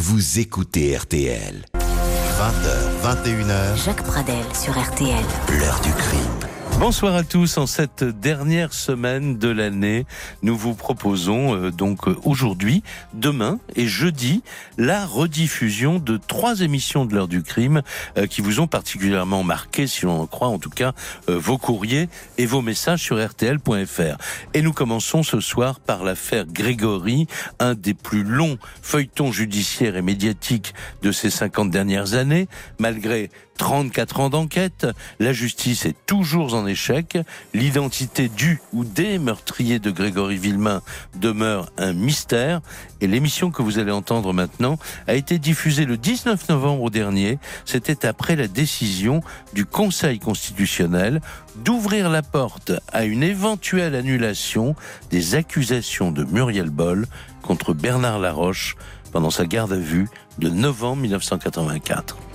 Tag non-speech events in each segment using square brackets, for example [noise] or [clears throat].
vous écoutez RTL. 20h, 21h. Jacques Pradel sur RTL. L'heure du crime. Bonsoir à tous. En cette dernière semaine de l'année, nous vous proposons euh, donc euh, aujourd'hui, demain et jeudi la rediffusion de trois émissions de l'heure du crime euh, qui vous ont particulièrement marqué, si l'on en croit en tout cas, vos courriers et vos messages sur rtl.fr. Et nous commençons ce soir par l'affaire Grégory, un des plus longs feuilletons judiciaires et médiatiques de ces 50 dernières années, malgré 34 ans d'enquête, la justice est toujours en échec, l'identité du ou des meurtriers de Grégory Villemain demeure un mystère, et l'émission que vous allez entendre maintenant a été diffusée le 19 novembre dernier, c'était après la décision du Conseil constitutionnel d'ouvrir la porte à une éventuelle annulation des accusations de Muriel Boll contre Bernard Laroche pendant sa garde à vue de novembre 1984.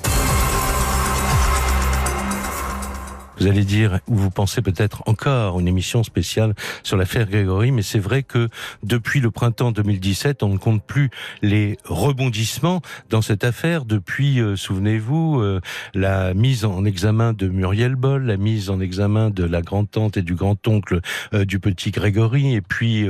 Vous allez dire, ou vous pensez peut-être encore une émission spéciale sur l'affaire Grégory, mais c'est vrai que depuis le printemps 2017, on ne compte plus les rebondissements dans cette affaire. Depuis, euh, souvenez-vous, euh, la mise en examen de Muriel Boll, la mise en examen de la grand-tante et du grand-oncle euh, du petit Grégory, et puis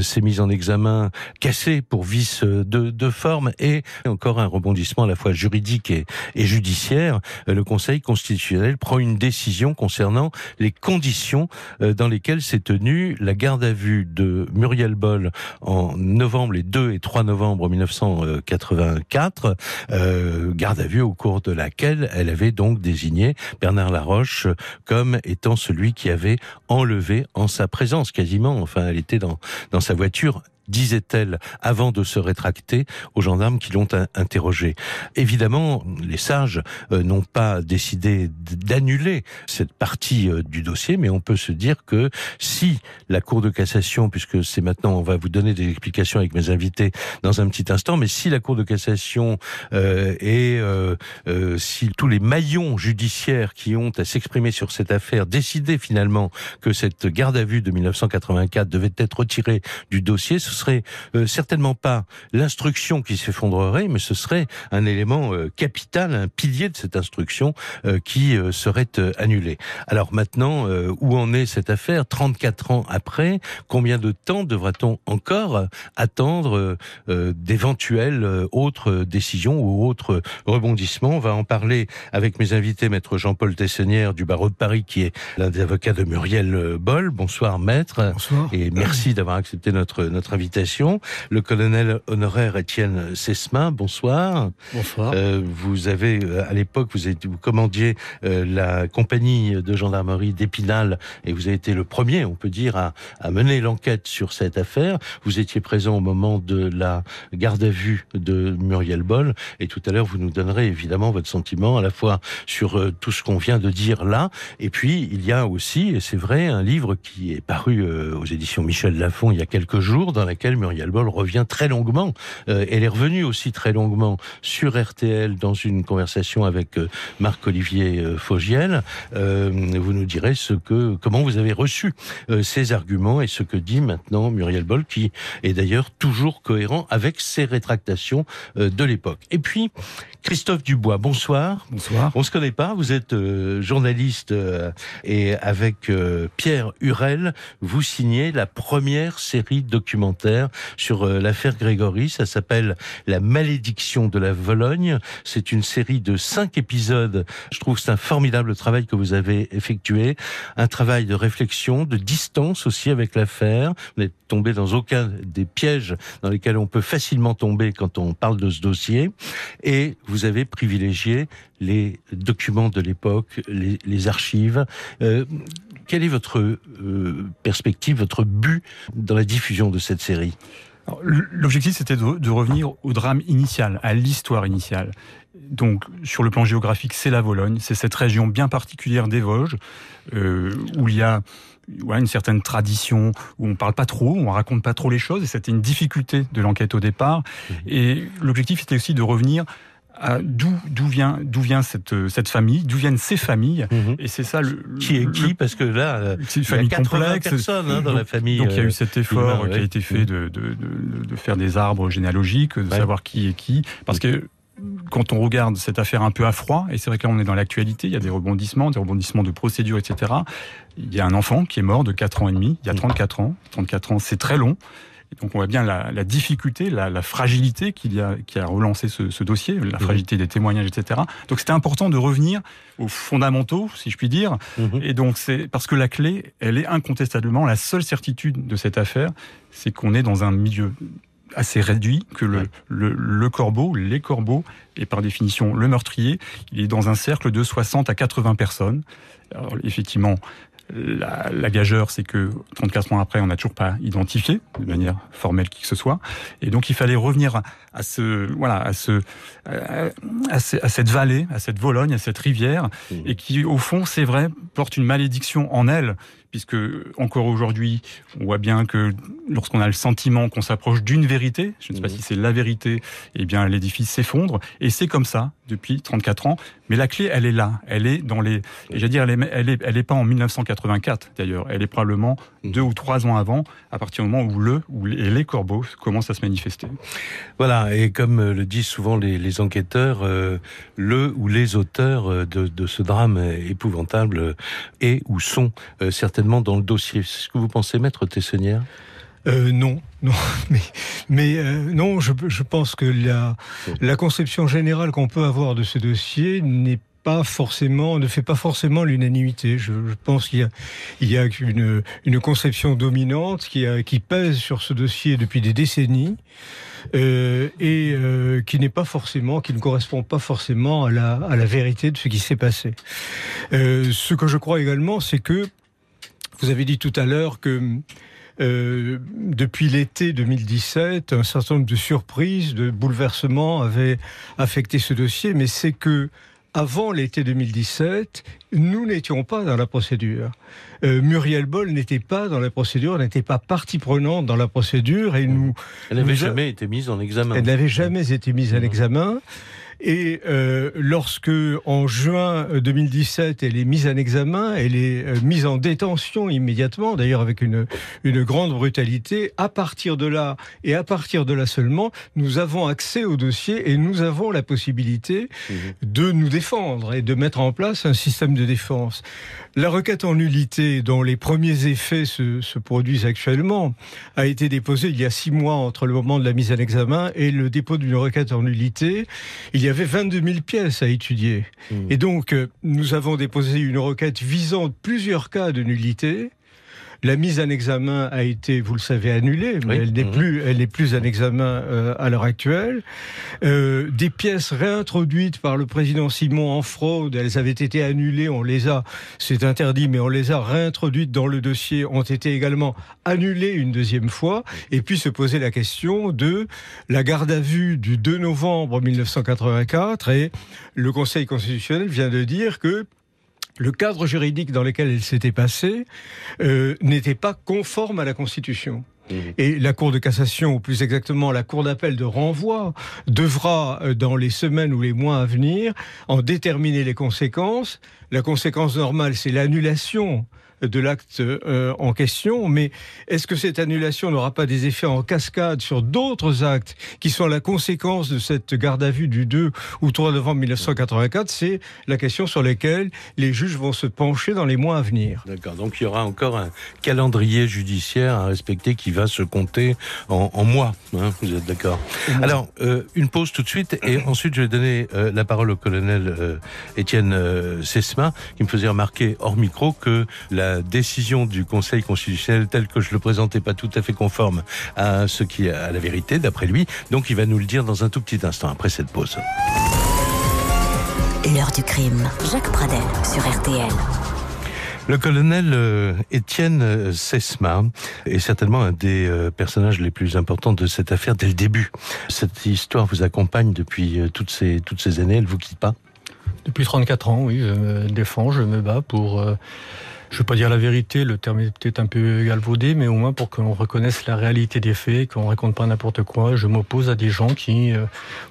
ces mises en examen cassées pour vice de, de, forme, et encore un rebondissement à la fois juridique et, et judiciaire. le Conseil constitutionnel prend une décision concernant les conditions euh, dans lesquelles s'est tenue la garde à vue de Muriel Boll en novembre, les 2 et 3 novembre 1984, euh, garde à vue au cours de laquelle elle avait donc désigné Bernard Laroche comme étant celui qui avait enlevé en sa présence quasiment, enfin elle était dans, dans sa voiture disait-elle avant de se rétracter aux gendarmes qui l'ont interrogé. Évidemment, les sages euh, n'ont pas décidé d'annuler cette partie euh, du dossier, mais on peut se dire que si la Cour de cassation, puisque c'est maintenant, on va vous donner des explications avec mes invités dans un petit instant, mais si la Cour de cassation euh, et euh, euh, si tous les maillons judiciaires qui ont à s'exprimer sur cette affaire décidaient finalement que cette garde à vue de 1984 devait être retirée du dossier, serait euh, certainement pas l'instruction qui s'effondrerait, mais ce serait un élément euh, capital, un pilier de cette instruction euh, qui serait annulé. Alors maintenant, où en est cette affaire? 34 ans après, combien de temps devra-t-on encore attendre d'éventuelles autres décisions ou autres rebondissements? On va en parler avec mes invités, maître Jean-Paul Tessenière du barreau de Paris, qui est l'un des avocats de Muriel Boll. Bonsoir maître. Bonsoir. Et merci d'avoir accepté notre, notre invitation le colonel honoraire Étienne Sesmin, bonsoir. Bonsoir. Euh, vous avez, euh, à l'époque, vous, vous commandiez euh, la compagnie de gendarmerie d'Épinal et vous avez été le premier, on peut dire, à, à mener l'enquête sur cette affaire. Vous étiez présent au moment de la garde à vue de Muriel Boll et tout à l'heure, vous nous donnerez évidemment votre sentiment à la fois sur euh, tout ce qu'on vient de dire là et puis il y a aussi, et c'est vrai, un livre qui est paru aux éditions Michel Lafon il y a quelques jours dans laquelle Muriel Boll revient très longuement. Euh, elle est revenue aussi très longuement sur RTL dans une conversation avec euh, Marc-Olivier euh, Fogiel. vous nous direz ce que, comment vous avez reçu ces arguments et ce que dit maintenant Muriel Boll, qui est d'ailleurs toujours cohérent avec ses rétractations de l'époque. Et puis, Christophe Dubois, bonsoir. Bonsoir. On se connaît pas, vous êtes journaliste et avec Pierre Hurel, vous signez la première série documentaire sur euh, l'affaire Grégory. Ça s'appelle La malédiction de la Vologne. C'est une série de cinq épisodes. Je trouve que c'est un formidable travail que vous avez effectué. Un travail de réflexion, de distance aussi avec l'affaire. Vous n'êtes tombé dans aucun des pièges dans lesquels on peut facilement tomber quand on parle de ce dossier. Et vous avez privilégié les documents de l'époque, les, archives. Euh, quelle est votre euh, perspective, votre but dans la diffusion de cette série? L'objectif, c'était de, revenir au drame initial, à l'histoire initiale. Donc, sur le plan géographique, c'est la Vologne, c'est cette région bien particulière des Vosges, euh, où il y a une certaine tradition, où on parle pas trop, on raconte pas trop les choses, et c'était une difficulté de l'enquête au départ. Mmh. Et l'objectif, était aussi de revenir d'où d'où vient d'où vient cette cette famille, d'où viennent ces familles, Mhm. et c'est ça le Qui est le- qui? Parce que là, euh, c'est une il y a famille 80 complexe. personnes hein, dans donc, la famille. Donc il y a euh, eu cet effort qui a ouais. été fait de, de, de, de faire des arbres généalogiques, de Ouais. savoir qui est qui. Parce que quand on regarde cette affaire un peu à froid, et c'est vrai que là on est dans l'actualité, il y a des rebondissements, des rebondissements de procédures, etc. Il y a un enfant qui est mort de 4 ans et demi, il y a 34 ans. 34 ans, c'est très long. Et donc on voit bien la, la difficulté, la, la fragilité qu'il y a, qui a relancé ce, ce dossier, la fragilité des témoignages, etc. Donc c'était important de revenir aux fondamentaux, si je puis dire, Mhm. et donc, c'est parce que la clé, elle est incontestablement la seule certitude de cette affaire, c'est qu'on est dans un milieu assez réduit, que le, Ouais. le, le corbeau, les corbeaux, et par définition le meurtrier, il est dans un cercle de 60 à 80 personnes. Alors, effectivement, la, la gageure, c'est que 34 ans après, on n'a toujours pas identifié de manière formelle qui que ce soit. Et donc, il fallait revenir à, ce, voilà, à ce, à, à ce- à cette vallée, à cette Vologne, à cette rivière, Mhm. et qui, au fond, c'est vrai, porte une malédiction en elle, puisque encore aujourd'hui, on voit bien que lorsqu'on a le sentiment qu'on s'approche d'une vérité, je ne sais pas Mhm. si c'est la vérité, eh bien l'édifice s'effondre, et c'est comme ça depuis 34 ans. Mais la clé, elle est là, elle est dans les, et j'allais dire, elle est, elle est, elle est pas en 1984 d'ailleurs, elle est probablement Mhm. deux ou trois ans avant, à partir du moment où le ou les, corbeaux commencent à se manifester. Voilà, et comme euh, le disent souvent les, les enquêteurs, euh, le ou les auteurs euh, de, de ce drame épouvantable est ou sont euh, certainement dans le dossier. C'est ce que vous pensez, maître Tessonnière? Euh, non, non, [laughs] mais, euh, non, je, pense que la, conception générale qu'on peut avoir de ce dossier n'est pas forcément, ne fait pas forcément l'unanimité. Je, pense qu'il y a, une, conception dominante qui, pèse sur ce dossier depuis des décennies euh, et qui n'est pas forcément, qui ne correspond pas forcément à la, vérité de ce qui s'est passé. Ce que je crois également, c'est que vous avez dit tout à l'heure que euh, depuis l'été 2017, un certain nombre de surprises, de bouleversements avaient affecté ce dossier, mais c'est que avant l'été 2017, nous n'étions pas dans la procédure. Euh, Muriel Boll n'était pas dans la procédure, n'était pas partie prenante dans la procédure, et nous, Elle n'avait jamais été mise en examen. elle n'avait jamais été mise en Mhm. Et euh, lorsque, en juin 2017, elle est mise en examen, elle est euh, mise en détention immédiatement, d'ailleurs avec une, une grande brutalité, à partir de là, et à partir de là seulement, nous avons accès au dossier et nous avons la possibilité Mhm. de nous défendre et de mettre en place un système de défense. La requête en nullité, dont les premiers effets se, se produisent actuellement, a été déposée il y a six mois entre le moment de la mise en examen et le dépôt d'une requête en nullité. Il y avait 22 000 pièces à étudier. Mhm. Et donc, euh, nous avons déposé une requête visant plusieurs cas de nullité. La mise en examen a été, vous le savez, annulée, mais Oui. elle n'est Mhm. plus, elle n'est plus en examen euh, à l'heure actuelle. Euh, des pièces réintroduites par le président Simon en fraude, elles avaient été annulées, on les a, c'est interdit, mais on les a réintroduites dans le dossier, ont été également annulées une deuxième fois, et puis se poser la question de la garde à vue du 2 novembre 1984, et le Conseil constitutionnel vient de dire que le cadre juridique dans lequel elle s'était passée euh, n'était pas conforme à la Constitution. Mhm. Et la Cour de cassation, ou plus exactement la Cour d'appel de renvoi, devra, euh, dans les semaines ou les mois à venir, en déterminer les conséquences. La conséquence normale, c'est l'annulation de l'acte euh, en question, mais est-ce que cette annulation n'aura pas des effets en cascade sur d'autres actes qui sont la conséquence de cette garde à vue du 2 ou 3 novembre 1984 C'est la question sur laquelle les juges vont se pencher dans les mois à venir. D'accord, donc il y aura encore un calendrier judiciaire à respecter qui va se compter en, en mois. hein, vous êtes d'accord? Alors, euh, une pause tout de suite et [clears throat] ensuite je vais donner euh, la parole au colonel Étienne Sesma qui me faisait remarquer hors micro que la décision du Conseil constitutionnel telle que je le présentais pas tout à fait conforme à ce qui est à la vérité d'après lui. Donc il va nous le dire dans un tout petit instant après cette pause. L'heure du crime. Jacques Pradel sur RTL. Le colonel euh, Étienne euh, Sesma est certainement un des euh, personnages les plus importants de cette affaire dès le début. Cette histoire vous accompagne depuis toutes ces toutes ces années, elle vous quitte pas? Depuis 34 ans, oui, je me défends, je me bats pour euh, je ne veux pas dire la vérité, le terme est peut-être un peu galvaudé, mais au moins pour qu'on reconnaisse la réalité des faits, qu'on raconte pas n'importe quoi. Je m'oppose à des gens qui euh,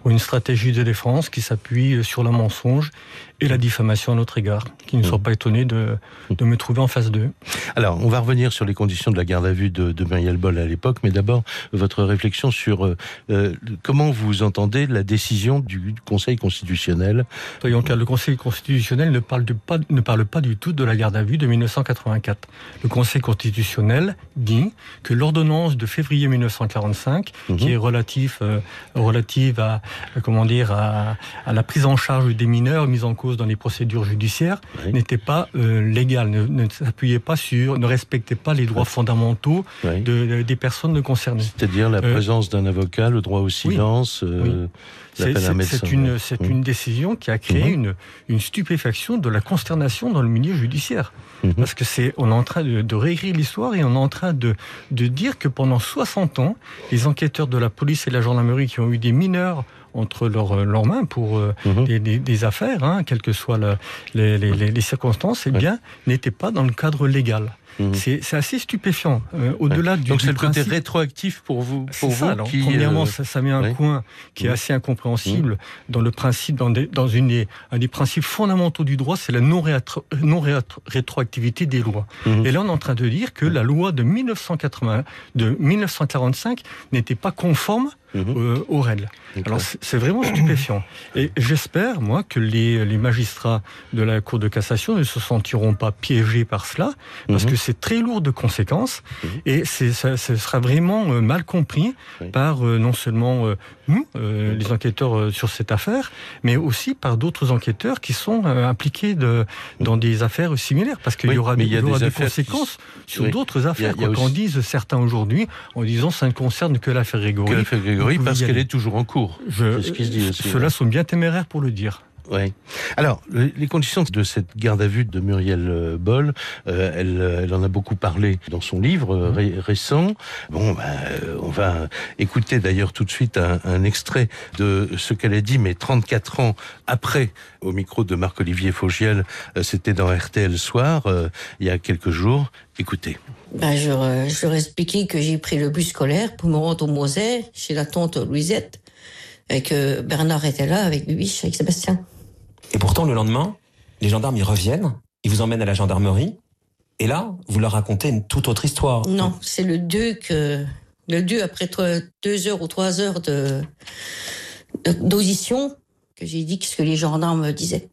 ont une stratégie de défense qui s'appuie sur le mensonge et la diffamation à notre égard, qui ne soient pas étonnés de, de me trouver en face d'eux. Alors, on va revenir sur les conditions de la garde à vue de, de Muriel Boll à l'époque, mais d'abord, votre réflexion sur euh, euh comment vous entendez la décision du Conseil constitutionnel? Soyons clairs, le Conseil constitutionnel ne parle, de pas, ne parle pas du tout de la garde à vue de 1984. Le Conseil constitutionnel dit que l'ordonnance de février 1945, qui mhm. est relative, euh, relative à, comment dire, à, à la prise en charge des mineurs mis en cause dans les procédures judiciaires n'était pas euh, légal, ne, ne s'appuyait pas sur, ne respectait pas les droits fondamentaux de, des personnes concernées. C'est-à-dire la euh, présence d'un avocat, le droit au silence. Euh, c'est une, c'est une décision qui a créé mhm. une, une stupéfaction de la consternation dans le milieu judiciaire. Mhm. Parce que c'est, on est en train de, de réécrire l'histoire et on est en train de, de dire que pendant 60 ans, les enquêteurs de la police et de la gendarmerie qui ont eu des mineurs entre leurs, leurs mains pour euh, mhm. des, des, des, affaires, hein, quelles que soient le, les, les, les, circonstances, eh bien, n'étaient pas dans le cadre légal. Mhm. C'est assez stupéfiant. Euh, Au-delà du donc c'est le côté rétroactif pour vous. Pour vous ça, qui, premièrement, euh... ça, ça, met un ouais. coin qui est mhm. assez incompréhensible mmh. dans le principe, dans, des, dans une un des principes fondamentaux du droit, c'est la non, rétro, non rétroactivité des lois. Mmh. Et là, on est en train de dire que la loi de 1980, de 1945 n'était pas conforme mmh. euh, aux règles. Alors c'est vraiment stupéfiant. [coughs] Et j'espère, moi, que les, les, magistrats de la Cour de cassation ne se sentiront pas piégés par cela, parce que c'est très lourd de conséquences, et ça, ce sera vraiment euh, mal compris oui. par euh, non seulement euh, nous, euh, les enquêteurs sur cette affaire, mais aussi par d'autres enquêteurs qui sont impliqués de, dans des affaires similaires, parce qu'il oui, y aura, des, y y aura des, des conséquences qui... sur oui. d'autres affaires. Qu'en aussi... disent certains aujourd'hui, en disant ça ne concerne que l'affaire Grégory. Grégory, parce qu'elle est toujours en cours. Ceux-là sont bien téméraires pour le dire. Oui. Alors, les conditions de cette garde à vue de Muriel euh, Boll, euh, elle, elle, en a beaucoup parlé dans son livre euh, ré récent. Bon, ben, on va écouter d'ailleurs tout de suite un, un extrait de ce qu'elle a dit, mais 34 ans après, au micro de Marc-Olivier Faugiel, c'était dans RTL Soir, il y a quelques jours. Écoutez. Ben, je, je leur ai expliqué que j'ai pris le bus scolaire pour me rendre au Moselle, chez la tante Louisette, et que Bernard était là avec Bibiche, avec Sébastien. Et pourtant, le lendemain, les gendarmes, ils reviennent, ils vous emmènent à la gendarmerie, et là, vous leur racontez une toute autre histoire. Non, c'est le 2 que, le 2 après deux heures ou trois heures de, d'audition, que j'ai dit ce que les gendarmes disaient.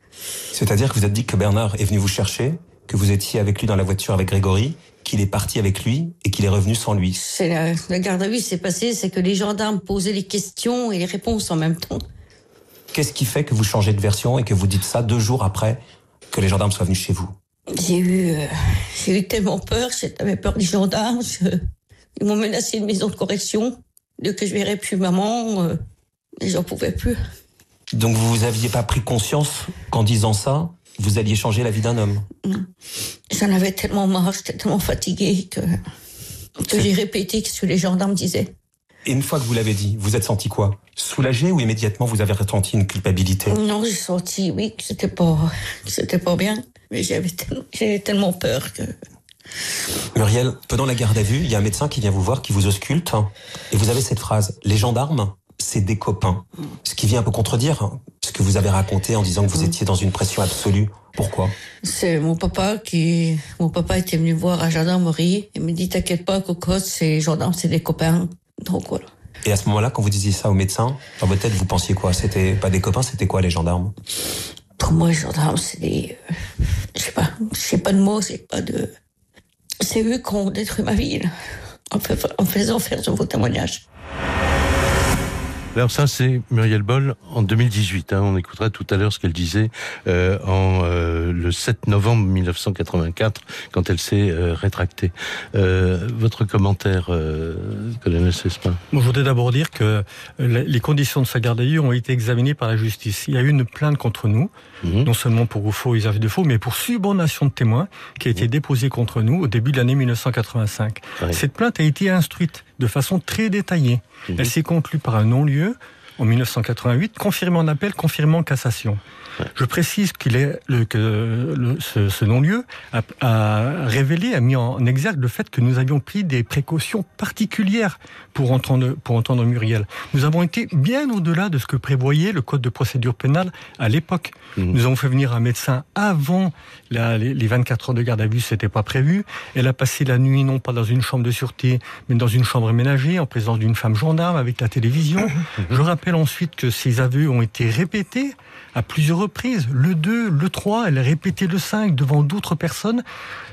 C'est-à-dire que vous êtes dit que Bernard est venu vous chercher, que vous étiez avec lui dans la voiture avec Grégory, qu'il est parti avec lui et qu'il est revenu sans lui. C'est la, la garde à vue s'est passé, c'est que les gendarmes posaient les questions et les réponses en même temps. Qu'est-ce qui fait que vous changez de version et que vous dites ça deux jours après que les gendarmes soient venus chez vous? J'ai eu, euh, j'ai eu tellement peur, j'avais peur des gendarmes. Je, ils m'ont menacé de maison de correction, de que je verrais plus maman, euh, et j'en pouvais plus. Donc vous aviez pas pris conscience qu'en disant ça, vous alliez changer la vie d'un homme J'en avais tellement marre, j'étais tellement fatiguée que, que j'ai répété ce que les gendarmes disaient. Et une fois que vous l'avez dit, vous êtes senti quoi? Soulagé ou immédiatement vous avez ressenti une culpabilité? Non, j'ai senti, oui, que c'était pas, que c'était pas bien. Mais j'avais tellement, tellement peur que. Muriel, pendant la garde à vue, il y a un médecin qui vient vous voir, qui vous ausculte, et vous avez cette phrase Les gendarmes, c'est des copains. Ce qui vient un peu contredire ce que vous avez raconté en disant que vous étiez dans une pression absolue. Pourquoi? C'est mon papa qui, mon papa était venu voir à gendarmerie et me dit t'inquiète pas, cocotte, c'est gendarmes, c'est des copains. Donc voilà. Et à ce moment-là, quand vous disiez ça au médecin, dans votre tête, vous pensiez quoi? C'était pas des copains, c'était quoi les gendarmes? Pour moi, les gendarmes, c'est des, euh, je sais pas, je sais pas de mots, c'est pas de, c'est eux qui ont détruit ma en, fait, en faisant faire ce vos témoignages. Alors ça, c'est Muriel Boll en 2018. Hein, on écoutera tout à l'heure ce qu'elle disait euh, en euh, le 7 novembre 1984 quand elle s'est euh, rétractée. Euh, votre commentaire, euh, colonel Cespin Moi, je voudrais d'abord dire que les conditions de sa garde à vue ont été examinées par la justice. Il y a eu une plainte contre nous, mmh. non seulement pour faux usage de faux, mais pour subornation de témoins qui a été mmh. déposée contre nous au début de l'année 1985. Ouais. Cette plainte a été instruite de façon très détaillée. Mmh. Elle s'est conclue par un non-lieu en 1988, confirmé en appel, confirmé en cassation. Je précise qu'il est le, que le, ce, ce non-lieu a, a, révélé, a mis en exergue le fait que nous avions pris des précautions particulières pour entendre, pour entendre Muriel. Nous avons été bien au-delà de ce que prévoyait le code de procédure pénale à l'époque. Mmh. Nous avons fait venir un médecin avant la, les, les 24 heures de garde à vue, c'était pas prévu. Elle a passé la nuit non pas dans une chambre de sûreté, mais dans une chambre ménagée en présence d'une femme gendarme avec la télévision. Mmh. [coughs] Je rappelle ensuite que ces aveux ont été répétés à plusieurs reprises. Le 2, le 3, elle a répété le 5 devant d'autres personnes.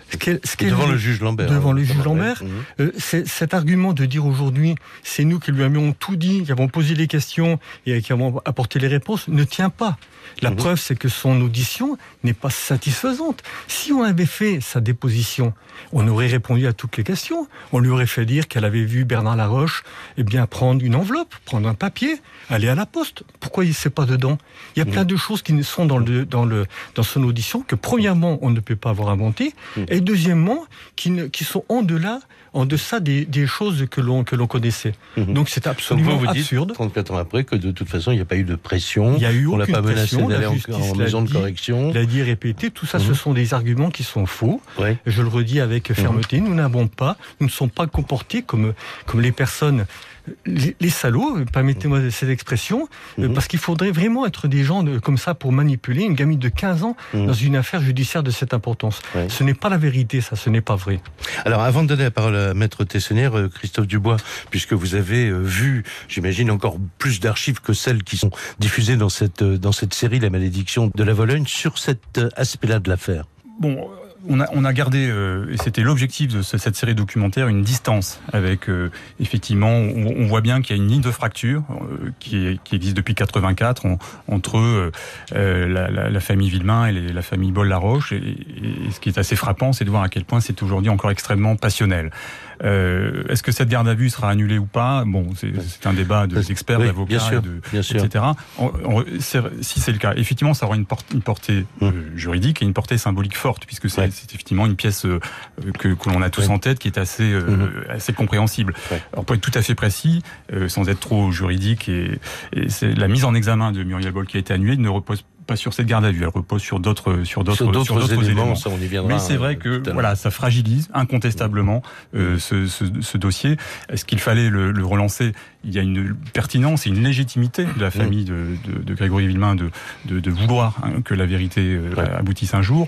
Ce ce devant le juge Lambert. Devant hein, le juge Lambert. Mmh. Euh, cet argument de dire aujourd'hui, c'est nous qui lui avions tout dit, qui avons posé les questions et qui avons apporté les réponses, ne tient pas. La mmh. preuve, c'est que son audition n'est pas satisfaisante. Si on avait fait sa déposition, on aurait répondu à toutes les questions. On lui aurait fait dire qu'elle avait vu Bernard Laroche eh bien, prendre une enveloppe, prendre un papier, aller à la poste. Pourquoi il ne sait pas dedans? Il y a mmh. plein de choses qui sont dans, le, dans, le, dans son audition que, premièrement, on ne peut pas avoir inventé, mmh. et deuxièmement, qui, ne, qui sont en delà en deçà des, des choses que l'on que l'on connaissait. Mmh. Donc c'est absolument vous, vous absurde. Dites, 34 ans après que de toute façon il n'y a pas eu de pression. Il y a eu on l'a pas menacé d'aller en, en maison de correction. L'a dit répété. Tout ça, mmh. ce sont des arguments qui sont faux. Ouais. Je le redis avec fermeté. Mmh. Nous n'avons pas, nous ne sommes pas comportés comme comme les personnes les, les salauds, permettez-moi cette expression, mmh. parce qu'il faudrait vraiment être des gens de, comme ça pour manipuler une gamine de 15 ans mmh. dans une affaire judiciaire de cette importance. Ce n'est pas la vérité, ça, ce n'est pas vrai. Alors, avant de donner la parole à Maître Tessonnière, euh, Christophe Dubois, puisque vous avez euh, vu, j'imagine, encore plus d'archives que celles qui sont diffusées dans cette, euh, dans cette série, La malédiction de la Vologne, sur cet aspect-là de l'affaire. Bon, on a, on a gardé, euh, et c'était l'objectif de ce, cette série documentaire, une distance avec, euh, effectivement, on, voit bien qu'il y a une ligne de fracture euh, qui, qui, existe depuis 84 on, entre euh, la, la, la, famille Villemain et la famille Boll-Laroche. Et, et, ce qui est assez frappant, c'est de voir à quel point c'est aujourd'hui encore extrêmement passionnel. Euh, Est-ce que cette garde à vue sera annulée ou pas? Bon, c'est un débat d'experts, oui, d'avocats, etc. On, on, si c'est le cas, effectivement, ça aura une, porte, une portée mmh. juridique et une portée symbolique forte, puisque c'est effectivement une pièce euh, que, que l'on a tous en tête qui est assez, euh, mmh. assez compréhensible. Ouais. Alors pour être tout à fait précis, euh, sans être trop juridique, et, la mise en examen de Muriel Boll qui a été annulée ne repose pas sur cette garde à vue, elle repose sur d'autres sur d'autres éléments. éléments. Ça, Mais c'est vrai que voilà, ça fragilise incontestablement euh, ce, ce, ce, dossier. Est-ce qu'il fallait le, le, relancer Il y a une pertinence et une légitimité de la famille de, de, de Grégory Villemain de, de, vouloir hein, que la vérité euh, ouais. aboutisse un jour.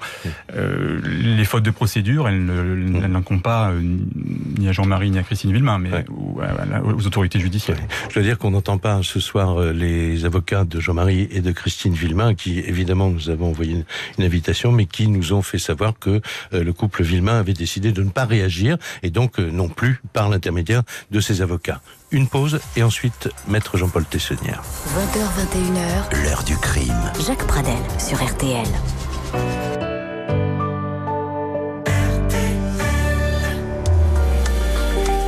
Euh, les fautes de procédure, elles, n'incombent pas euh, ni à Jean-Marie ni à Christine Villemain, mais ouais. aux, aux, autorités judiciaires. Ouais. Je veux dire qu'on n'entend pas ce soir les avocats de Jean-Marie et de Christine Villemain qui évidemment, nous avons envoyé une, une invitation, mais qui nous ont fait savoir que euh, le couple Villemain avait décidé de ne pas réagir, et donc non plus par l'intermédiaire de ses avocats. Une pause, et ensuite, Maître Jean-Paul Tessonnière. 20h, 21h. L'heure du crime. Jacques Pradel, sur RTL.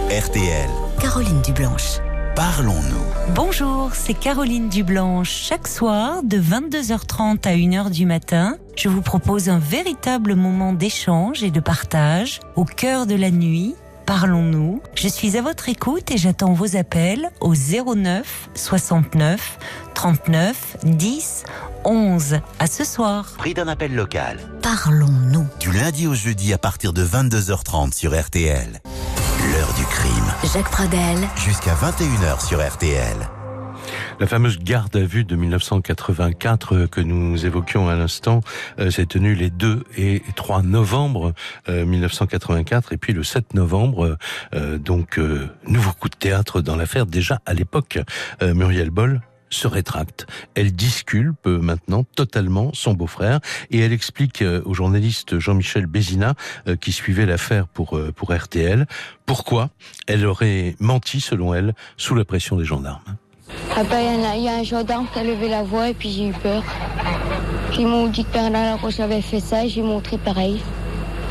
RTL. Caroline Dublanche. Parlons-nous. Bonjour, c'est Caroline Dublanche. Chaque soir, de 22h30 à 1h du matin, je vous propose un véritable moment d'échange et de partage au cœur de la nuit. Parlons-nous. Je suis à votre écoute et j'attends vos appels au 09 69 39 10 11. À ce soir. Prix d'un appel local. Parlons-nous. Du lundi au jeudi à partir de 22h30 sur RTL. L'heure du crime. Jacques Pradel. Jusqu'à 21h sur RTL. La fameuse garde à vue de 1984 que nous évoquions à l'instant euh, s'est tenue les 2 et 3 novembre euh, 1984 et puis le 7 novembre, euh, donc euh, nouveau coup de théâtre dans l'affaire. Déjà à l'époque, euh, Muriel Boll se rétracte. Elle disculpe maintenant totalement son beau-frère et elle explique euh, au journaliste Jean-Michel Bézina euh, qui suivait l'affaire pour, euh, pour RTL pourquoi elle aurait menti selon elle sous la pression des gendarmes. Il y, a un gendarme qui a levé la voix et puis j'ai eu peur. Ils m'ont dit que Bernard Laroche avait fait ça et j'ai montré pareil.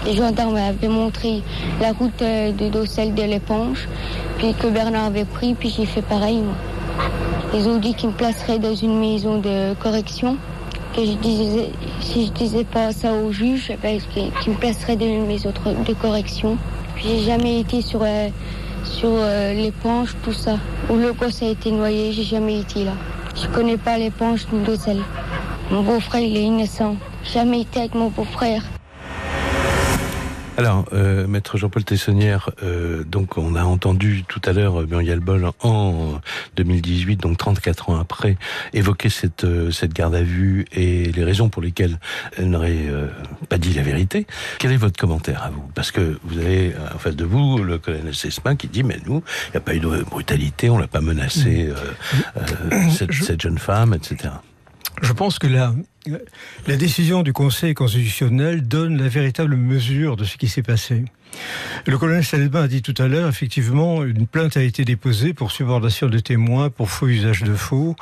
Les gendarmes avaient montré la route de Dossel de l'éponge, puis que Bernard avait pris, puis j'ai fait pareil. Moi. Ils ont dit qu'ils me placeraient dans une maison de correction. Que je disais, si je disais pas ça au juge, ben, qu'ils me placeraient dans une maison de correction. Puis j'ai jamais été sur, euh, sur euh, l'éponge, tout ça. Où le gosse a été noyé, j'ai jamais été là. Je connais pas les penches ni l'ocelle. Mon beau-frère, il est innocent. Jamais été avec mon beau-frère. Alors, euh, maître Jean-Paul Tessonnière, euh, donc on a entendu tout à l'heure euh, Muriel Boll en 2018, donc 34 ans après, évoquer cette euh, cette garde à vue et les raisons pour lesquelles elle n'aurait euh, pas dit la vérité. Quel est votre commentaire à vous? Parce que vous avez en face de vous le colonel Sesma qui dit mais nous, il n'y a pas eu de brutalité, on l'a pas menacé euh, cette, cette jeune femme, etc. Je pense que la, la décision du Conseil constitutionnel donne la véritable mesure de ce qui s'est passé. Le colonel Salma a dit tout à l'heure, effectivement, une plainte a été déposée pour subordination de témoins, pour faux usage de faux,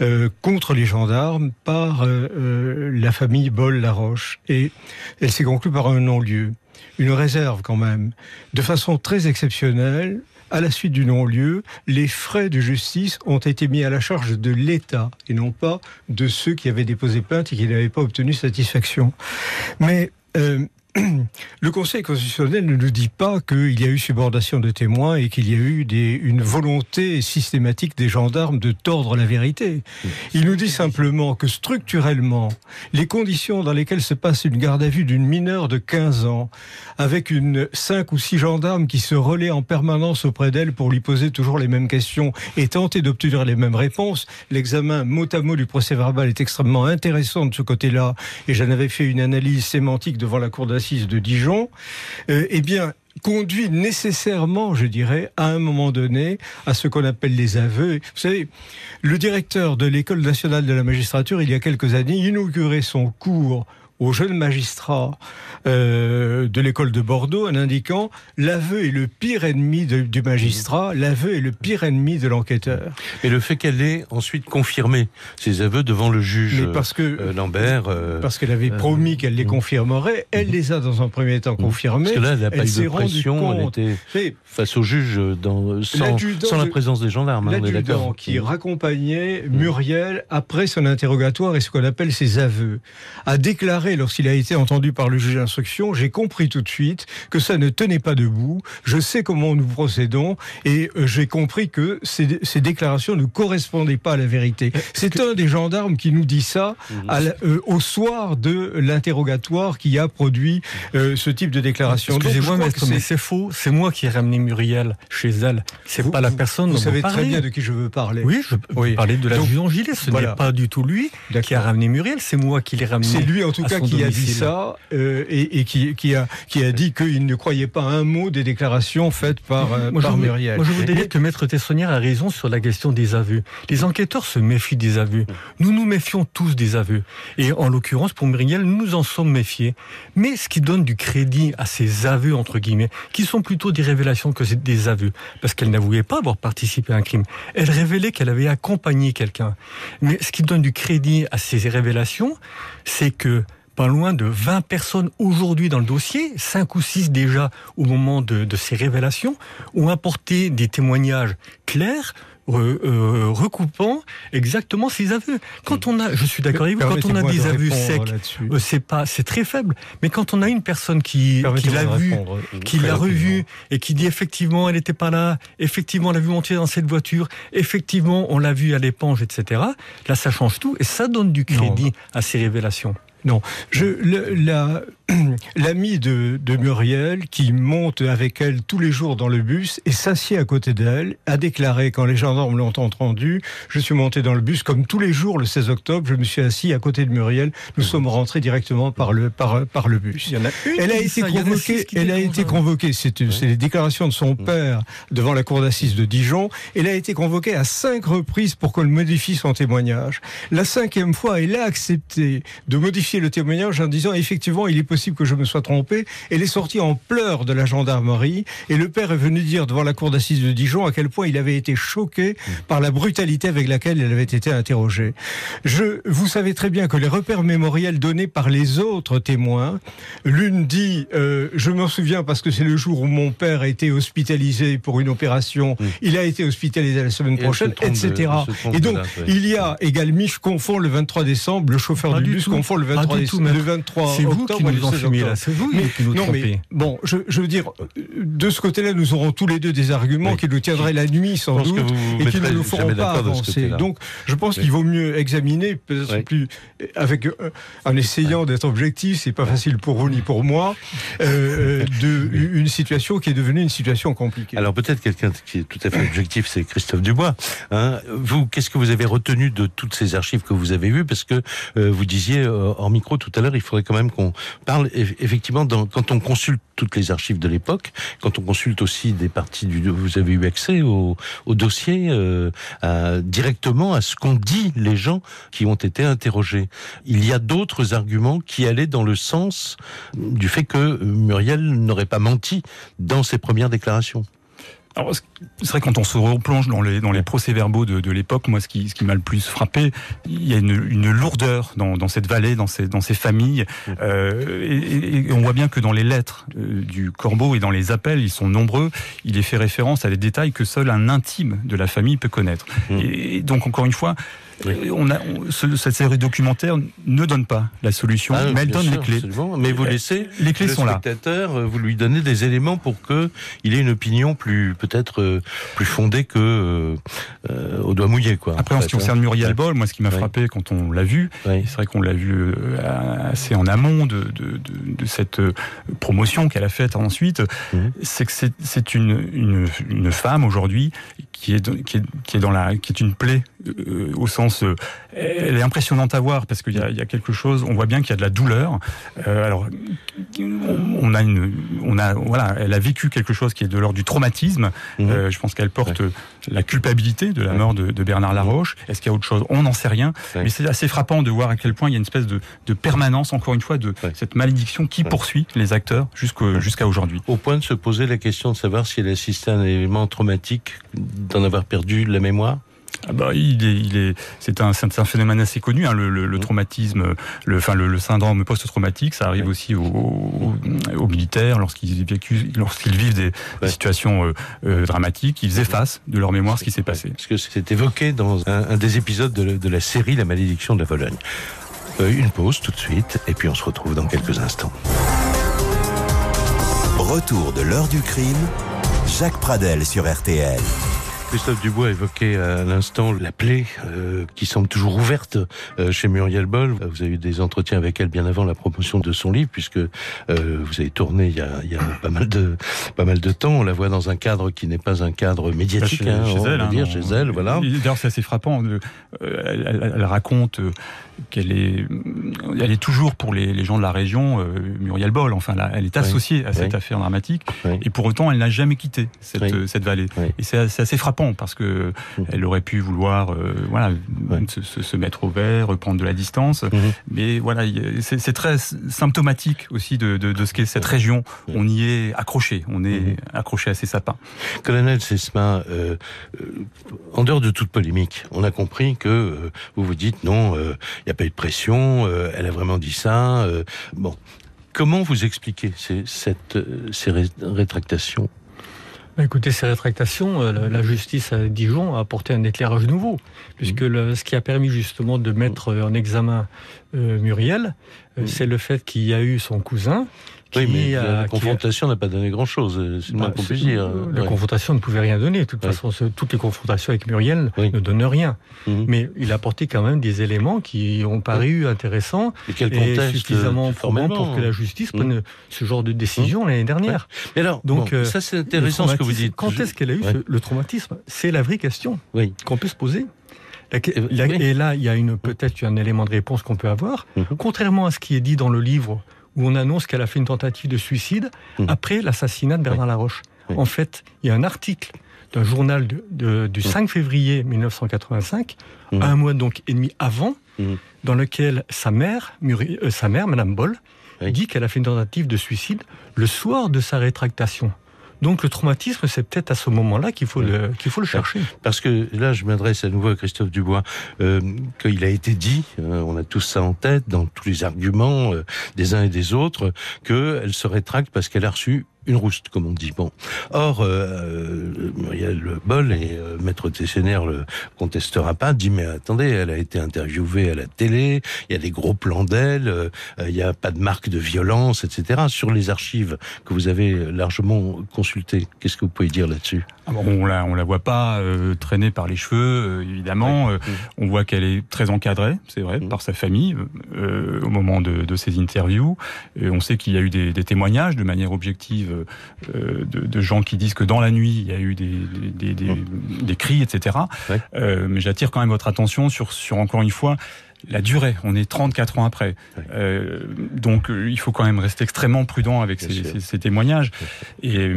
euh, contre les gendarmes par euh, euh, la famille Boll-Laroche. Et elle s'est conclue par un non-lieu. Une réserve quand même. De façon très exceptionnelle, à la suite du non-lieu, les frais de justice ont été mis à la charge de l'État et non pas de ceux qui avaient déposé plainte et qui n'avaient pas obtenu satisfaction. Mais euh, [clears throat] le Conseil constitutionnel ne nous dit pas qu'il y a eu subordination de témoins et qu'il y a eu une volonté systématique des gendarmes de tordre la vérité. Il nous dit simplement que structurellement, les conditions dans lesquelles se passe une garde à vue d'une mineure de 15 ans, avec une 5 ou 6 gendarmes qui se relaient en permanence auprès d'elle pour lui poser toujours les mêmes questions et tenter d'obtenir les mêmes réponses, l'examen mot à mot du procès verbal est extrêmement intéressant de ce côté-là, et j'en avais fait une analyse sémantique devant la cour d'assises de Dijon, euh, eh bien, conduit nécessairement, je dirais, à un moment donné, à ce qu'on appelle les aveux. Vous savez, le directeur de l'École nationale de la magistrature, il y a quelques années, inaugurait son cours aux jeunes magistrats euh, de l'école de Bordeaux en indiquant l'aveu est le pire ennemi de, du magistrat, l'aveu est le pire ennemi de l'enquêteur. Et le fait qu'elle ait ensuite confirmé ses aveux devant le juge Mais parce que, euh, Lambert. euh, parce qu'elle avait promis qu'elle les confirmerait, elle les a dans un premier temps confirmés. parce que là, elle n'a pas eu de pression, elle était face au juge dans, sans, la présence des gendarmes. hein, L'adjudant qui raccompagnait Muriel après son interrogatoire et ce qu'on appelle ses aveux a déclaré lorsqu'il a été entendu par le juge d'instruction, j'ai compris tout de suite que ça ne tenait pas debout, je sais comment nous procédons et euh, j'ai compris que ces, ces déclarations ne correspondaient pas à la vérité. C'est un des gendarmes qui nous dit ça à la- euh, au soir de l'interrogatoire qui a produit euh, ce type de déclaration. Excusez-moi, mais c'est- faux. C'est moi qui ai ramené Muriel chez elle. C'est pas la vous- personne Vous dont savez vous très parlez. bien de qui je veux parler. Oui, je peux Oui. parler de la juge Gilet. Ce voilà. n'est pas du tout lui qui a ramené Muriel, c'est moi qui l'ai ramené. C'est lui en tout à cas qui a dit ça euh, et, et qui, qui a, qui a dit qu'il ne croyait pas un mot des déclarations faites par, euh, Moi, je par vous- Muriel. Moi, je voudrais dire que Maître Tessonnière a raison sur la question des aveux. Les enquêteurs se méfient des aveux. Nous nous méfions tous des aveux. Et en l'occurrence, pour Muriel, nous nous en sommes méfiés. Mais ce qui donne du crédit à ces aveux, entre guillemets, qui sont plutôt des révélations que des aveux, parce qu'elle n'avouait pas avoir participé à un crime. Elle révélait qu'elle avait accompagné quelqu'un. Mais ce qui donne du crédit à ces révélations, c'est que pas loin de 20 personnes aujourd'hui dans le dossier, 5 ou 6 déjà au moment de, de ces révélations, ont apporté des témoignages clairs, euh, recoupant exactement ces aveux. Quand on a, je suis d'accord avec vous, quand on a des de aveux secs, euh, c'est pas, c'est très faible. Mais quand on a une personne qui, l'a vu, répondre qui l'a revu et qui dit effectivement elle n'était pas là, effectivement on l'a vu monter dans cette voiture, effectivement on l'a vu à l'éponge, etc. Là ça change tout et ça donne du crédit à ces révélations. Non, je, le- la, [clears throat] l'ami de, de Muriel, qui monte avec elle tous les jours dans le bus et s'assied à côté d'elle, a déclaré, quand les gendarmes l'ont entendu, je suis monté dans le bus, comme tous les jours le 16 octobre, je me suis assis à côté de Muriel, nous sommes rentrés directement par le, par, par le bus. Il y en a une Elle a été ça, a convoquée, elle a été convoquée, c'est c'est les déclarations de son père devant la cour d'assises de Dijon. Elle a été convoquée à cinq reprises pour qu'on modifie son témoignage. La cinquième fois, elle a accepté de modifier le témoignage en disant effectivement, il est possible que je me sois trompé. Elle est sortie en pleurs de la gendarmerie et le père est venu dire devant la cour d'assises de Dijon à quel point il avait été choqué par la brutalité avec laquelle elle avait été interrogée. Je, vous savez très bien que les repères mémoriels donnés par les autres témoins, l'une dit, euh, je m'en souviens parce que c'est le jour où mon père a été hospitalisé pour une opération, il a été hospitalisé la semaine Et prochaine, de- etc. Et donc, il y a également, je confonds le 23 décembre, le chauffeur du du bus tout. confond le Pas 23, Pas du tout, le maître. 23 C'est vous qui nous le en 16 fumez, là. C'est vous Mais- qui nous non, mais trompez. bon, je, je veux dire, de ce côté-là, nous aurons tous les deux des arguments Oui. qui nous tiendraient la nuit sans doute vous et qui ne nous feront pas avancer. Donc, je pense Oui. qu'il vaut mieux examiner, peut-être Oui. plus avec euh, en essayant d'être objectif. C'est pas facile pour vous ni pour moi euh, euh, de une situation qui est devenue une situation compliquée. Alors peut-être quelqu'un qui est tout à fait objectif, c'est Christophe Dubois. Hein. Vous, qu'est-ce que vous avez retenu de toutes ces archives que vous avez vues? Parce que euh, vous disiez euh, micro tout à l'heure, il faudrait quand même qu'on parle eff- effectivement quand on consulte toutes les archives de l'époque, quand on consulte aussi des parties du, vous avez eu accès au, dossier euh, directement à ce qu'ont dit les gens qui ont été interrogés. Il y a d'autres arguments qui allaient dans le sens du fait que Muriel n'aurait pas menti dans ses premières déclarations. Alors, c'est vrai quand on se replonge dans les dans les procès-verbaux de, de l'époque, moi ce qui ce qui m'a le plus frappé, il y a une, une lourdeur dans, dans cette vallée, dans ces dans ces familles, euh, et, et on voit bien que dans les lettres euh, du Corbeau et dans les appels, ils sont nombreux. Il est fait référence à des détails que seul un intime de la famille peut connaître. Mm. Et, donc encore une fois. On a, on- ce- cette série documentaire ne donne pas la solution, Ah, mais elle donne sûr, les clés. absolument. Mais vous Euh, laissez Les clés le sont là. spectateur, euh, vous lui donnez des éléments pour que il ait une opinion plus peut-être euh, plus fondée que euh, au doigt mouillé quoi. Après, en ce qui concerne hein. Muriel Boll, moi, ce qui m'a Oui. frappé quand on l'a vu, Oui. c'est vrai qu'on l'a vu assez en amont de, de, de, de cette promotion qu'elle a faite ensuite, Mhm. c'est que c'est- c'est une, une, une femme aujourd'hui qui est, qui, est, qui est dans la, qui est une plaie euh, au sens, euh, elle est impressionnante à voir parce qu'il y y a quelque chose, on voit bien qu'il y a de la douleur. Euh, alors, on, a une, on a, voilà, elle a vécu quelque chose qui est de l'ordre du traumatisme. Euh, je pense qu'elle porte la culpabilité de la mort de, de Bernard Laroche. Est-ce qu'il y a autre chose? On n'en sait rien. Ouais. Mais c'est assez frappant de voir à quel point il y a une espèce de, de permanence, encore une fois, de Ouais. cette malédiction qui poursuit les acteurs jusqu'à aujourd'hui. Au point de se poser la question de savoir si elle assistait à un élément traumatique, d'en avoir perdu la mémoire. Ah bah, il est, il est, c'est un, c'est un phénomène assez connu, hein, le, le- le Mhm. traumatisme, le, enfin le, le syndrome post-traumatique, ça arrive Ouais. aussi aux, aux- aux militaires lorsqu'ils vivent des, des Ouais. situations euh, euh, dramatiques, ils effacent de leur mémoire ce qui s'est passé. Parce que c'est évoqué dans un, un des épisodes de, de la série La malédiction de la Vologne. Euh, une pause tout de suite, et puis on se retrouve dans quelques instants. Retour de l'heure du crime, Jacques Pradel sur RTL. Christophe Dubois évoquait à l'instant la plaie euh, qui semble toujours ouverte euh, chez Muriel Boll. Vous avez eu des entretiens avec elle bien avant la promotion de son livre, puisque euh, vous avez tourné il y a, il y a pas mal de pas mal de temps. On la voit dans un cadre qui n'est pas un cadre médiatique, Chez, hein, chez on elle, va hein, dire, chez elle, voilà. D'ailleurs, c'est assez frappant. elle, elle- elle raconte qu'elle est, elle est toujours pour les, les gens de la région, Muriel Boll. Enfin, là, elle est associée à cette Oui. affaire dramatique, Oui. et pour autant, elle n'a jamais quitté cette, cette vallée. Et c'est assez frappant parce que Mhm. elle aurait pu vouloir, euh, voilà, se, mettre au vert, prendre de la distance. Mhm. Mais voilà, c'est très symptomatique aussi de, de, de ce qu'est cette région. On y est accroché, on est Mhm. accroché à ces sapins. Colonel Sesma, euh, euh, en dehors de toute polémique, on a compris que euh, vous vous dites non, il n'y a pas eu de pression, elle a vraiment dit ça. bon, comment vous expliquez ces, cette, ces ré- rétractations? Écoutez, ces rétractations, euh, la, justice à Dijon a apporté un éclairage nouveau, puisque le- ce qui a permis justement de mettre euh, en examen euh, Muriel, euh, Mhm. c'est le fait qu'il y a eu son cousin qui Oui, mais la a- confrontation n'a pas donné grand-chose, euh, c'est le moins Bah, qu'on c'est- puisse dire. euh, La Ouais. confrontation ne pouvait rien donner. De toute Ouais. façon, ce- toutes les confrontations avec Muriel Oui. ne donnent rien. Mhm. Mais il a apporté quand même des éléments qui ont paru intéressants Et quel et contexte suffisamment euh, probants pour que la justice Mhm. prenne ce genre de décision l'année dernière. Mais alors, Donc, bon, euh, ça c'est intéressant ce que vous dites. Quand est-ce qu'elle a eu ce- le traumatisme? C'est la vraie question Oui. qu'on peut se poser. La- Et- la- oui. et là, il y a peut-être un élément de réponse qu'on peut avoir. Mhm. Contrairement à ce qui est dit dans le livre, où on annonce qu'elle a fait une tentative de suicide Mhm. après l'assassinat de Bernard Laroche. Oui. En fait, il y a un article d'un journal de- de- du Mhm. 5 février 1985, Mhm. un mois donc et demi avant, dans lequel sa mère, Muri- euh, sa mère, Madame Boll, Oui. dit qu'elle a fait une tentative de suicide le soir de sa rétractation. Donc le traumatisme, c'est peut-être à ce moment-là qu'il faut, le, qu'il faut le chercher. Parce que là, je m'adresse à nouveau à Christophe Dubois, euh, qu'il a été dit, euh, on a tous ça en tête, dans tous les arguments euh, des uns et des autres, qu'elle se rétracte parce qu'elle a reçu une rouste, comme on dit. Bon. Or, euh, Muriel Boll et euh, Maître Tessener le contestera pas, dit mais attendez, elle a été interviewée à la télé, il y a des gros plans d'elle, euh, il n'y a pas de marque de violence, etc. Sur les archives que vous avez largement consultées, qu'est-ce que vous pouvez dire là-dessus? Ah bon, On la, on la voit pas euh, traîner par les cheveux, euh, évidemment. On voit qu'elle est très encadrée, c'est vrai, Mhm. par sa famille au moment de, de ses interviews. Et on sait qu'il y a eu des, des témoignages de manière objective de, de gens qui disent que dans la nuit, il y a eu des, des, des, des- des cris, etc. Ouais. Euh, mais j'attire quand même votre attention sur, sur encore une fois la durée. On est 34 ans après. Euh, donc euh, il faut quand même rester extrêmement prudent avec ces, sûr. ces- ces témoignages. Et,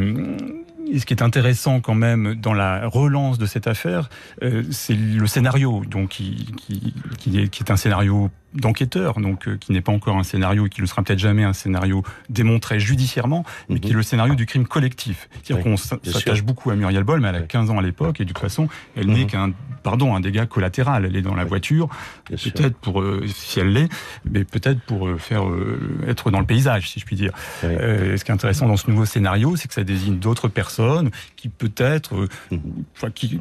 et ce qui est intéressant quand même dans la relance de cette affaire, euh, c'est le scénario, donc qui, qui, qui, est, qui est un scénario d'enquêteur, donc euh, qui n'est pas encore un scénario et qui ne sera peut-être jamais un scénario démontré judiciairement, mais qui est le scénario du crime collectif. C'est-à-dire Oui, qu'on s'attache beaucoup à Muriel Boll, mais elle a Oui. 15 ans à l'époque et de toute façon, elle n'est Mhm. qu'un pardon un dégât collatéral. Elle est dans la Oui. voiture, peut-être pour euh, si elle l'est, mais peut-être pour euh, faire être dans le paysage, si je puis dire. Oui. Ce qui est intéressant dans ce nouveau scénario, c'est que ça désigne d'autres personnes qui peut-être, Mhm. qui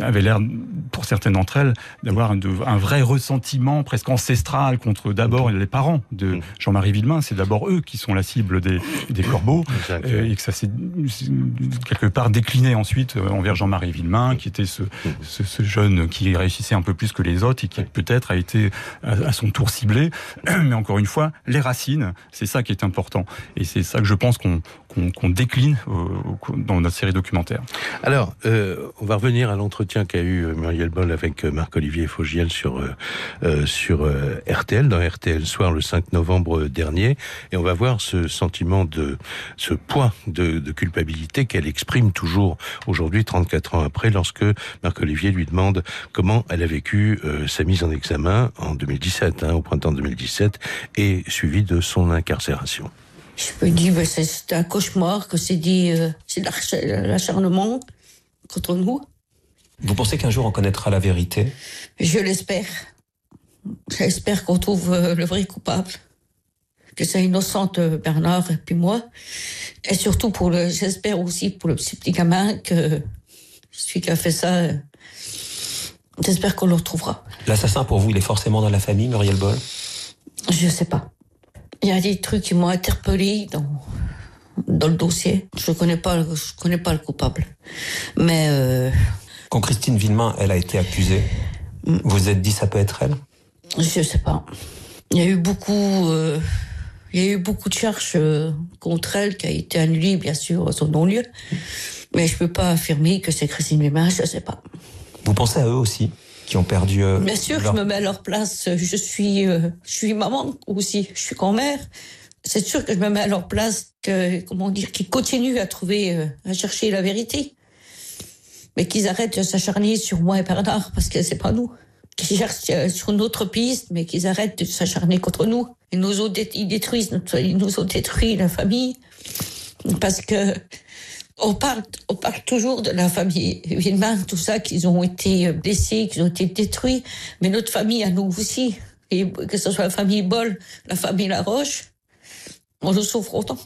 avaient l'air, pour certaines d'entre elles, d'avoir un vrai ressentiment presque ancestral contre d'abord les parents de Mhm. Jean-Marie Villemain. C'est d'abord eux qui sont la cible des, des corbeaux. Euh, et que ça s'est quelque part décliné ensuite euh, envers Jean-Marie Villemain, qui était ce, ce, ce jeune qui réussissait un peu plus que les autres et qui peut-être a été à, à son tour ciblé. [clears throat] Mais encore une fois, les racines, c'est ça qui est important. Et c'est ça que je pense qu'on qu'on décline dans notre série documentaire. Alors, euh, on va revenir à l'entretien qu'a eu euh, Muriel Boll avec euh, Marc-Olivier Fogiel sur RTL, dans RTL Soir le 5 novembre dernier, et on va voir ce sentiment de ce poids de, culpabilité qu'elle exprime toujours aujourd'hui, 34 ans après, lorsque Marc-Olivier lui demande comment elle a vécu sa mise en examen en 2017, hein, au printemps 2017, et suivi de son incarcération. Je me dis, ben, c'est- un cauchemar, que c'est euh, l'acharnement contre nous. Vous pensez qu'un jour on connaîtra la vérité? Je l'espère. J'espère qu'on trouve euh, le vrai coupable. Que c'est innocente euh, Bernard et puis moi. Et surtout pour le, j'espère aussi pour le petit, gamin que celui qui a fait ça, euh, j'espère qu'on le retrouvera. L'assassin pour vous, il est forcément dans la famille, Muriel Boll? Je sais pas. Il y a des trucs qui m'ont interpellé dans, dans le dossier. Je connais pas, je connais pas le coupable. Mais, euh, Quand Christine Villemain, elle a été accusée, vous vous êtes dit ça peut être elle? Je sais pas. Il y a eu beaucoup, euh, il y a eu beaucoup de charges euh, contre elle qui a été annulée, bien sûr, à son non-lieu. Mais je peux pas affirmer que c'est Christine Mémin, je sais pas. Vous pensez à eux aussi, qui ont perdu euh, Bien sûr, leur- je me mets à leur place. Je suis, euh, je suis maman aussi. Je suis grand-mère. C'est sûr que je me mets à leur place. Que, comment dire, qu'ils continuent à trouver, euh, à chercher la vérité, mais qu'ils arrêtent de s'acharner sur moi et Bernard parce que c'est pas nous. Qu'ils cherchent euh, sur une autre piste, mais qu'ils arrêtent de s'acharner contre nous. Ils nous ont, dé- ils détruisent notre, ils nous ont détruit la famille parce que on parle, on parle toujours de la famille Villemin, tout ça, qu'ils ont été euh, blessés, qu'ils ont été détruits, mais notre famille à nous aussi, et que ce soit la famille Boll, la famille Laroche, on le souffre autant.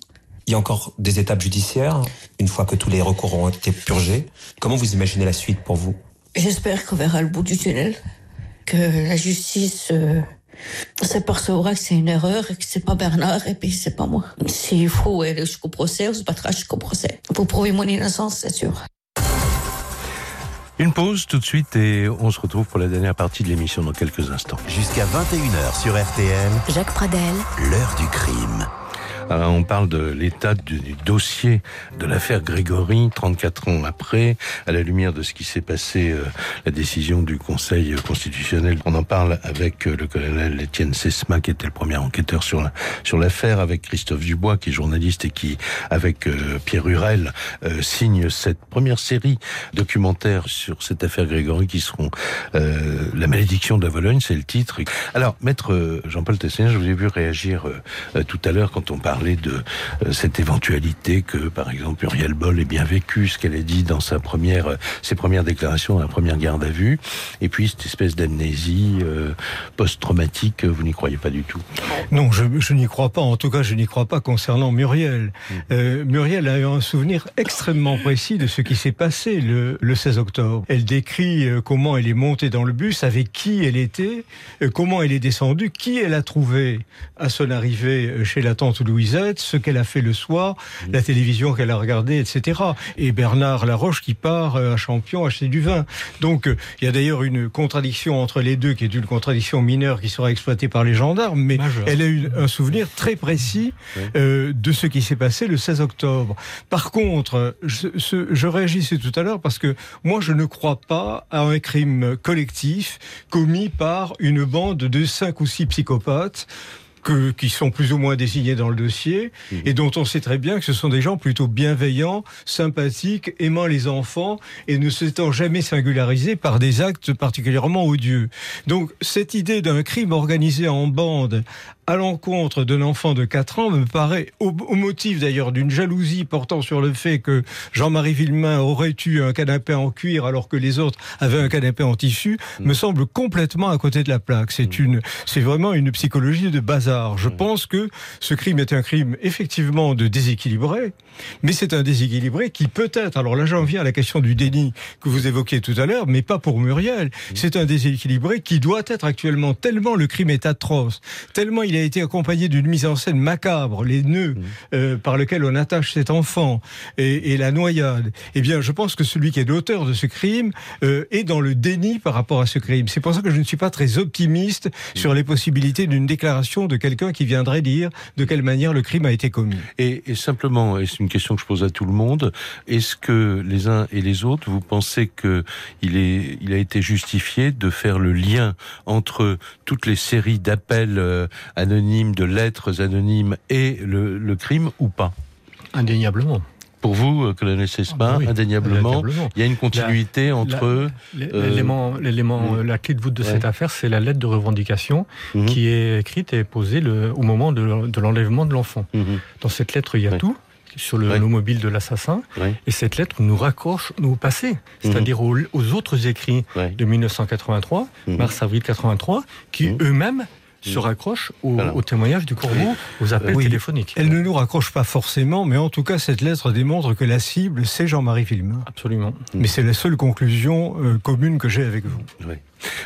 Il y a encore des étapes judiciaires, une fois que tous les recours ont été purgés. Comment vous imaginez la suite pour vous? J'espère qu'on verra le bout du tunnel, que la justice euh, s'apercevra que c'est une erreur et que c'est pas Bernard et puis c'est pas moi. S'il faut aller jusqu'au procès, on se battra jusqu'au procès. Pour prouver mon innocence, c'est sûr. Une pause tout de suite et on se retrouve pour la dernière partie de l'émission dans quelques instants. Jusqu'à 21h sur RTL, Jacques Pradel, l'heure du crime. Alors, on parle de l'état du, dossier de l'affaire Grégory, 34 ans après, à la lumière de ce qui s'est passé, euh, la décision du Conseil constitutionnel. On en parle avec euh, le colonel Étienne Sesma, qui était le premier enquêteur sur la, sur l'affaire, avec Christophe Dubois, qui est journaliste et qui, avec euh, Pierre Hurel, euh, signe cette première série documentaire sur cette affaire Grégory, qui seront euh, La malédiction de la Vologne, c'est le titre. Alors, maître euh, Jean-Paul Tessin, je vous ai vu réagir euh, euh, tout à l'heure quand on parlait parler de euh, cette éventualité que, par exemple, Muriel Boll ait bien vécu ce qu'elle a dit dans sa première, euh, ses premières déclarations la première garde à vue, et puis cette espèce d'amnésie euh, post-traumatique, vous n'y croyez pas du tout? Non, je, je n'y crois pas. En tout cas, je n'y crois pas concernant Muriel. Mm. Euh, Muriel a eu un souvenir extrêmement précis de ce qui s'est passé le, le 16 octobre. Elle décrit comment elle est montée dans le bus, avec qui elle était, comment elle est descendue, qui elle a trouvé à son arrivée chez la tante Louisette, ce qu'elle a fait le soir, la télévision qu'elle a regardée, etc. Et Bernard Laroche qui part euh, à Champion acheter du vin. Donc, euh, il y a d'ailleurs une contradiction entre les deux, qui est une contradiction mineure qui sera exploitée par les gendarmes, mais elle a eu un souvenir très précis euh, de ce qui s'est passé le 16 octobre. Par contre, je, ce- je réagissais tout à l'heure parce que moi, je ne crois pas à un crime collectif commis par une bande de cinq ou six psychopathes. Que, qui sont plus ou moins désignés dans le dossier et dont on sait très bien que ce sont des gens plutôt bienveillants, sympathiques, aimant les enfants et ne s'étant jamais singularisés par des actes particulièrement odieux. Donc cette idée d'un crime organisé en bande à l'encontre d'un enfant de 4 ans me paraît, au, au motif d'ailleurs d'une jalousie portant sur le fait que Jean-Marie Villemain aurait eu un canapé en cuir alors que les autres avaient un canapé en tissu, me semble complètement à côté de la plaque. C'est une, c'est vraiment une psychologie de bazar. Je pense que ce crime est un crime effectivement de déséquilibré, mais c'est un déséquilibré qui peut-être, alors là j'en viens à la question du déni que vous évoquiez tout à l'heure, mais pas pour Muriel. C'est un déséquilibré qui doit être actuellement tellement le crime est atroce, tellement il a été accompagné d'une mise en scène macabre, les nœuds euh, par lesquels on attache cet enfant et, et la noyade. Eh bien, je pense que celui qui est l'auteur de ce crime euh, est dans le déni par rapport à ce crime. C'est pour ça que je ne suis pas très optimiste sur les possibilités d'une déclaration de quelqu'un qui viendrait dire de quelle manière le crime a été commis. Et, et simplement, et c'est une question que je pose à tout le monde, est-ce que les uns et les autres, vous pensez que il est, il a été justifié de faire le lien entre toutes les séries d'appels euh, anonymes, de lettres anonymes et le, le crime ou pas Indéniablement. Pour vous, euh, colonel Cespa, Ah, oui, indéniablement, indéniablement. il y a une continuité entre... L'élément, l'élément, euh, la clé de voûte de Ouais. cette affaire, c'est la lettre de revendication Mhm. qui est écrite et posée le, au moment de, l'enlèvement de l'enfant. Mhm. Dans cette lettre, il y a Ouais. tout sur le, Ouais. le mobile de l'assassin, Ouais. et cette lettre nous raccroche au passé, c'est-à-dire aux, aux autres écrits Ouais. de 1983, Mhm. mars-avril 83, qui Mhm. eux-mêmes se raccrochent au, Voilà. au témoignage du corbeau, aux appels Oui. téléphoniques. Elle ne nous raccroche pas forcément, mais en tout cas, cette lettre démontre que la cible, c'est Jean-Marie Villemain. Absolument. Mais c'est la seule conclusion euh, commune que j'ai avec vous. Oui.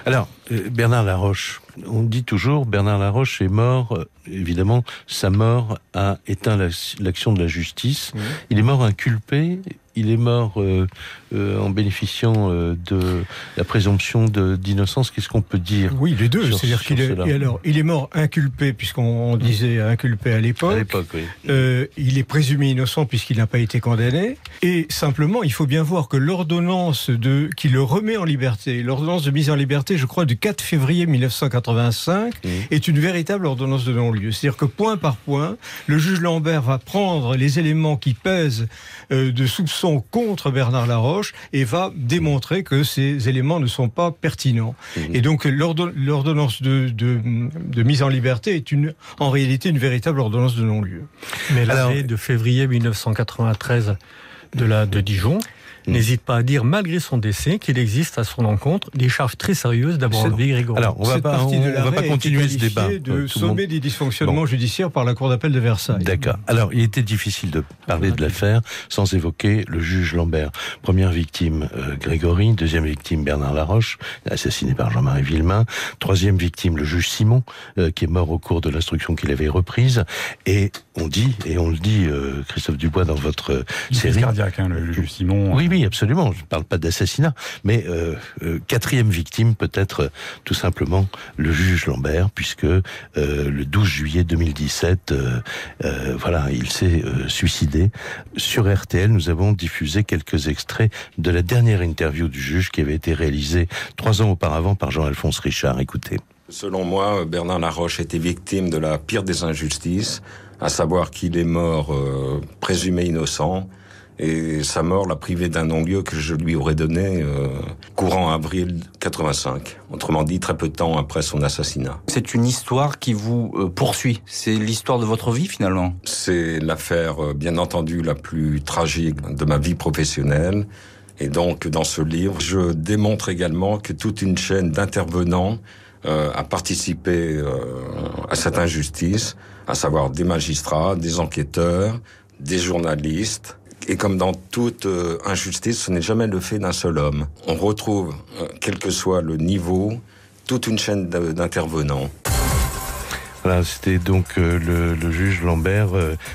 Alors, euh, Bernard Laroche, on dit toujours Bernard Laroche est mort, euh, évidemment, sa mort a éteint la- l'action de la justice. Il est mort inculpé, il est mort euh, euh, en bénéficiant euh, de la présomption d'innocence. Qu'est-ce qu'on peut dire Oui, les deux. C'est-à-dire qu'il est, et alors, il est mort inculpé, puisqu'on on disait inculpé à à l'époque. oui. Il est présumé innocent puisqu'il n'a pas été condamné. Et simplement, il faut bien voir que l'ordonnance de qui le remet en liberté, l'ordonnance de mise en liberté, je crois, du 4 février 1985, Mhm. est une véritable ordonnance de non-lieu. C'est-à-dire que point par point, le juge Lambert va prendre les éléments qui pèsent euh, de soupçons contre Bernard Laroche et va démontrer que ces éléments ne sont pas pertinents. Et donc l'ordo- l'ordonnance de, de, de mise en liberté est une, en réalité une véritable ordonnance de non-lieu. Mais Alors- l'arrêt de février 1993 de la de Dijon Mm. n'hésite pas à dire, malgré son décès, qu'il existe à son encontre des charges très sérieuses d'Abraham Grégory. Alors, on va Cette pas, on, on va pas continuer ce débat. de Euh, tout le monde- sommet des dysfonctionnements judiciaires par la Cour d'appel de Versailles. D'accord. Alors, il était difficile de parler de l'affaire sans évoquer le juge Lambert. Première victime, euh, Grégory. Deuxième victime, Bernard Laroche, assassiné par Jean-Marie Villemain. Troisième victime, le juge Simon, euh, qui est mort au cours de l'instruction qu'il avait reprise. Et on dit, et on le dit, euh, Christophe Dubois, dans votre crise série... cardiaque, hein, le, le juge Simon. Oui, oui, absolument. Je ne parle pas d'assassinat, mais euh, euh, quatrième victime, peut-être euh, tout simplement le juge Lambert, puisque le 12 juillet 2017, euh, euh, voilà, il s'est suicidé. Sur RTL, nous avons diffusé quelques extraits de la dernière interview du juge qui avait été réalisée trois ans auparavant par Jean-Alphonse Richard. Écoutez. Selon moi, Bernard Laroche était victime de la pire des injustices, à savoir qu'il est mort présumé innocent et sa mort l'a privé d'un non-lieu que je lui aurais donné euh, courant avril 85. Autrement dit, très peu de temps après son assassinat. C'est une histoire qui vous euh, poursuit. C'est l'histoire de votre vie finalement. C'est l'affaire, euh, bien entendu, la plus tragique de ma vie professionnelle. Et donc, dans ce livre, je démontre également que toute une chaîne d'intervenants euh, a participé euh, à cette injustice, à savoir des magistrats, des enquêteurs, des journalistes, et comme dans toute euh, injustice, ce n'est jamais le fait d'un seul homme. On retrouve, euh, quel que soit le niveau, toute une chaîne d'intervenants. Voilà, c'était donc euh, le, juge Lambert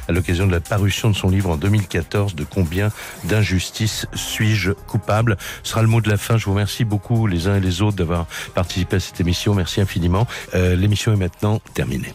à l'occasion de la parution de son livre en 2014 de combien d'injustices suis-je coupable? Ce sera le mot de la fin. Je vous remercie beaucoup les uns et les autres d'avoir participé à cette émission. Merci infiniment. L'émission est maintenant terminée.